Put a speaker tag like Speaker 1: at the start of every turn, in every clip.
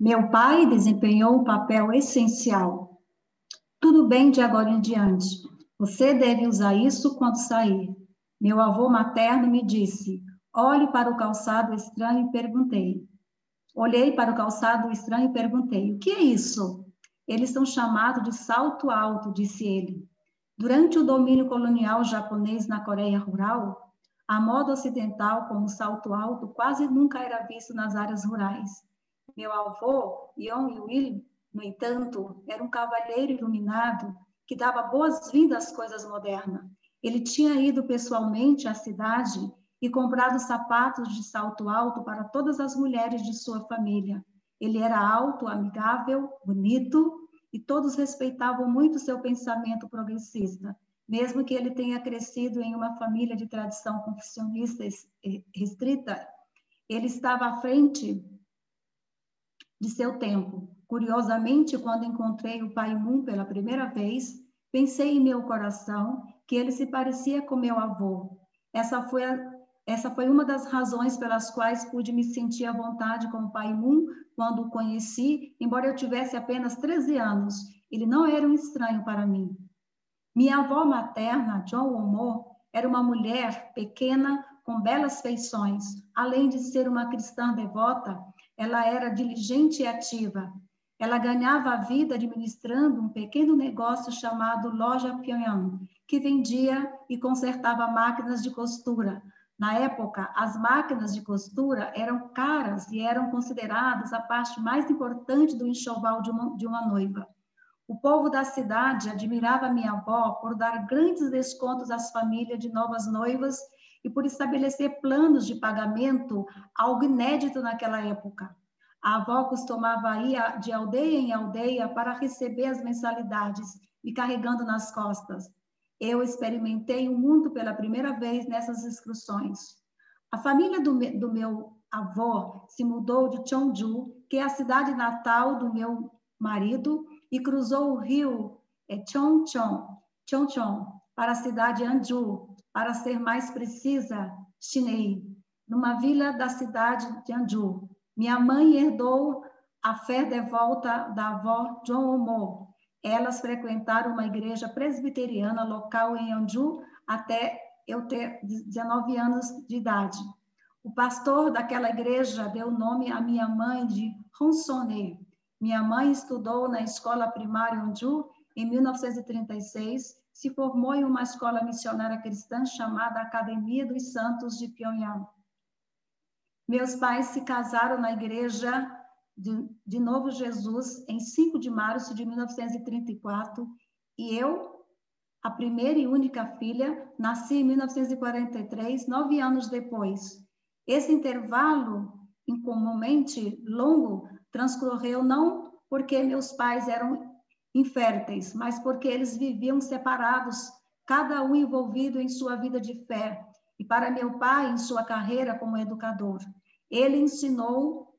Speaker 1: Meu pai desempenhou um papel essencial. Tudo bem de agora em diante. Você deve usar isso quando sair. Meu avô materno me disse: olhe para o calçado estranho e perguntei. Olhei para o calçado estranho e perguntei: o que é isso? Eles são chamados de salto alto, disse ele. Durante o domínio colonial japonês na Coreia Rural, a moda ocidental como salto alto quase nunca era visto nas áreas rurais. Meu avô, Yong Will, no entanto, era um cavalheiro iluminado que dava boas-vindas às coisas modernas. Ele tinha ido pessoalmente à cidade e comprado sapatos de salto alto para todas as mulheres de sua família. Ele era alto, amigável, bonito e todos respeitavam muito seu pensamento progressista, mesmo que ele tenha crescido em uma família de tradição confessionista restrita. Ele estava à frente de seu tempo. Curiosamente, quando encontrei o pai Moon pela primeira vez, pensei em meu coração que ele se parecia com meu avô. Essa foi a essa foi uma das razões pelas quais pude me sentir à vontade com o pai Moon quando o conheci, embora eu tivesse apenas 13 anos. Ele não era um estranho para mim. Minha avó materna, John Omo, era uma mulher pequena com belas feições. Além de ser uma cristã devota, ela era diligente e ativa. Ela ganhava a vida administrando um pequeno negócio chamado Loja Pyongyang, que vendia e consertava máquinas de costura. Na época, as máquinas de costura eram caras e eram consideradas a parte mais importante do enxoval de uma, de uma noiva. O povo da cidade admirava minha avó por dar grandes descontos às famílias de novas noivas e por estabelecer planos de pagamento, algo inédito naquela época. A avó costumava ir de aldeia em aldeia para receber as mensalidades, me carregando nas costas. Eu experimentei o mundo pela primeira vez nessas excursões. A família do, me, do meu avô se mudou de Cheongju, que é a cidade natal do meu marido, e cruzou o rio é, Chongchong, Chongchong para a cidade Anju, para ser mais precisa, Chinei, numa vila da cidade de Anju. Minha mãe herdou a fé devota da avó John Omo. Elas frequentaram uma igreja presbiteriana local em Anju até eu ter 19 anos de idade. O pastor daquela igreja deu nome à minha mãe de Honsone. Minha mãe estudou na escola primária Anju em 1936 se formou em uma escola missionária cristã chamada Academia dos Santos de Pyongyang. Meus pais se casaram na igreja de, de Novo Jesus em 5 de março de 1934 e eu, a primeira e única filha, nasci em 1943, nove anos depois. Esse intervalo, incomumente longo, transcorreu não porque meus pais eram inférteis, mas porque eles viviam separados, cada um envolvido em sua vida de fé, e para meu pai em sua carreira como educador. Ele ensinou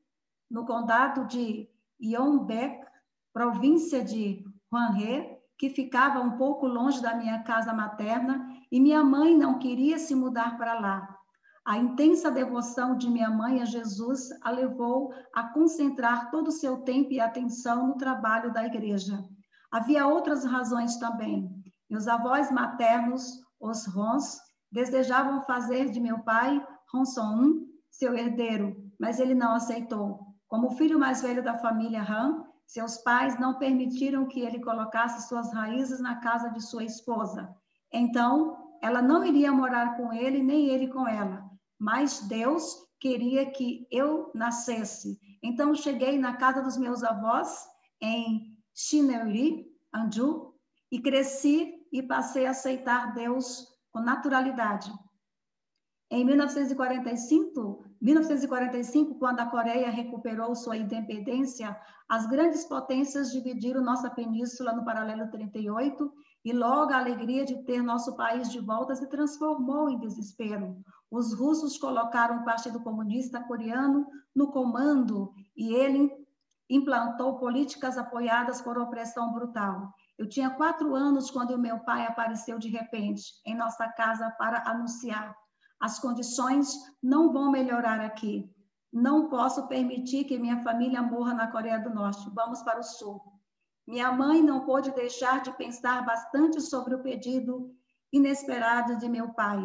Speaker 1: no condado de Yongbek, província de Hwanghae, que ficava um pouco longe da minha casa materna, e minha mãe não queria se mudar para lá. A intensa devoção de minha mãe a Jesus a levou a concentrar todo o seu tempo e atenção no trabalho da igreja. Havia outras razões também. Meus avós maternos, os Rons, desejavam fazer de meu pai, Ronson I, seu herdeiro, mas ele não aceitou. Como filho mais velho da família Han, seus pais não permitiram que ele colocasse suas raízes na casa de sua esposa. Então, ela não iria morar com ele, nem ele com ela. Mas Deus queria que eu nascesse. Então, cheguei na casa dos meus avós, em Shineuri, Anju, e cresci e passei a aceitar Deus com naturalidade. Em 1945, 1945, quando a Coreia recuperou sua independência, as grandes potências dividiram nossa península no paralelo 38 e logo a alegria de ter nosso país de volta se transformou em desespero. Os russos colocaram o Partido Comunista Coreano no comando e ele implantou políticas apoiadas por opressão brutal. Eu tinha quatro anos quando meu pai apareceu de repente em nossa casa para anunciar: as condições não vão melhorar aqui. Não posso permitir que minha família morra na Coreia do Norte. Vamos para o Sul. Minha mãe não pôde deixar de pensar bastante sobre o pedido inesperado de meu pai.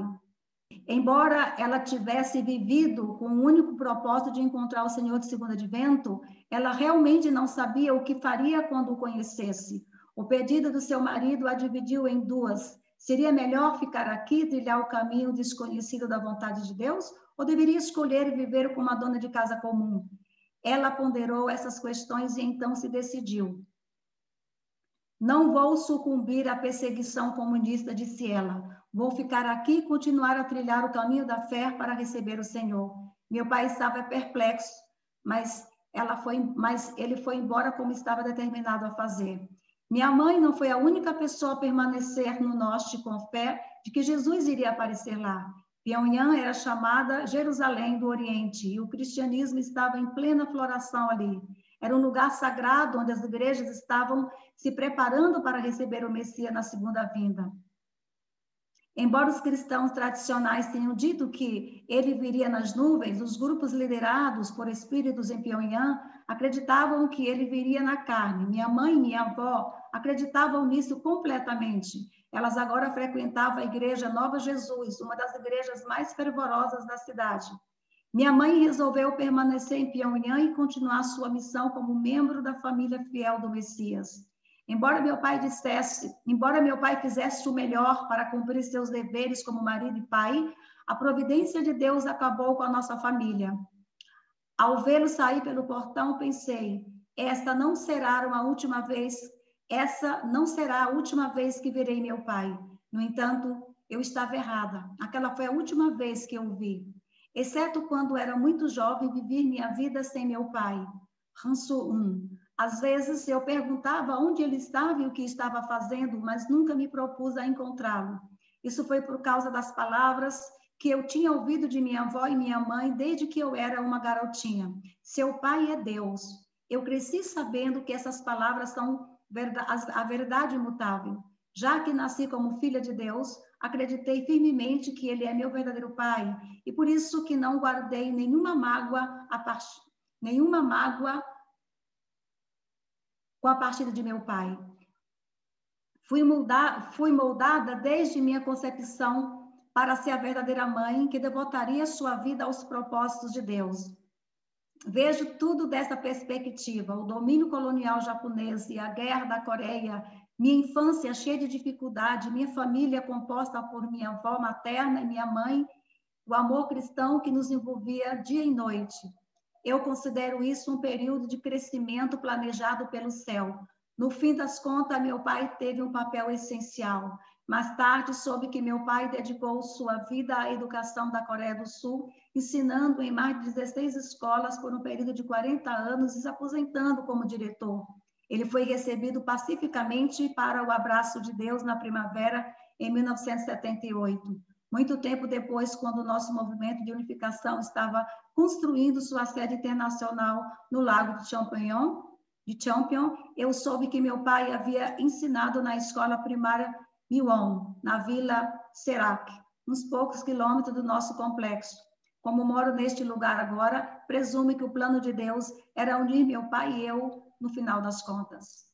Speaker 1: Embora ela tivesse vivido com o único propósito de encontrar o Senhor de segundo advento, ela realmente não sabia o que faria quando o conhecesse. O pedido do seu marido a dividiu em duas. Seria melhor ficar aqui trilhar o caminho desconhecido da vontade de Deus? Ou deveria escolher viver como uma dona de casa comum? Ela ponderou essas questões e então se decidiu. Não vou sucumbir à perseguição comunista, disse ela. Vou ficar aqui e continuar a trilhar o caminho da fé para receber o Senhor. Meu pai estava perplexo, mas ela foi, mas ele foi embora como estava determinado a fazer. Minha mãe não foi a única pessoa a permanecer no norte com fé de que Jesus iria aparecer lá. Pyongyang era chamada Jerusalém do Oriente e o cristianismo estava em plena floração ali. Era um lugar sagrado onde as igrejas estavam se preparando para receber o Messias na segunda vinda. Embora os cristãos tradicionais tenham dito que ele viria nas nuvens, os grupos liderados por espíritos em Pyongyang acreditavam que ele viria na carne. Minha mãe e minha avó acreditavam nisso completamente. Elas agora frequentavam a igreja Nova Jesus, uma das igrejas mais fervorosas da cidade. Minha mãe resolveu permanecer em Pyongyang e continuar sua missão como membro da família fiel do Messias. Embora meu pai dissesse, embora meu pai fizesse o melhor para cumprir seus deveres como marido e pai, a providência de Deus acabou com a nossa família. Ao vê-lo sair pelo portão, pensei: esta não será uma última vez, essa não será a última vez que verei meu pai. No entanto, eu estava errada. Aquela foi a última vez que eu o vi. Exceto quando era muito jovem, vivi minha vida sem meu pai. Ranço 1. Às vezes eu perguntava onde ele estava e o que estava fazendo, mas nunca me propus a encontrá-lo. Isso foi por causa das palavras que eu tinha ouvido de minha avó e minha mãe desde que eu era uma garotinha. Seu pai é Deus. Eu cresci sabendo que essas palavras são a verdade imutável. Já que nasci como filha de Deus, acreditei firmemente que ele é meu verdadeiro pai e por isso que não guardei nenhuma mágoa a nenhuma mágoa com a partida de meu pai. Fui, fui moldada desde minha concepção para ser a verdadeira mãe que devotaria sua vida aos propósitos de Deus. Vejo tudo dessa perspectiva: o domínio colonial japonês e a guerra da Coreia, minha infância cheia de dificuldade, minha família composta por minha avó materna e minha mãe, o amor cristão que nos envolvia dia e noite. Eu considero isso um período de crescimento planejado pelo céu. No fim das contas, meu pai teve um papel essencial. Mais tarde, soube que meu pai dedicou sua vida à educação da Coreia do Sul, ensinando em mais de 16 escolas por um período de 40 anos e se aposentando como diretor. Ele foi recebido pacificamente para o abraço de Deus na primavera em 1978. Muito tempo depois, quando o nosso movimento de unificação estava construindo sua sede internacional no Lago de Champignon, de Champion, eu soube que meu pai havia ensinado na escola primária Miwon, na Vila Serac, uns poucos quilômetros do nosso complexo. Como moro neste lugar agora, presume que o plano de Deus era unir meu pai e eu no final das contas.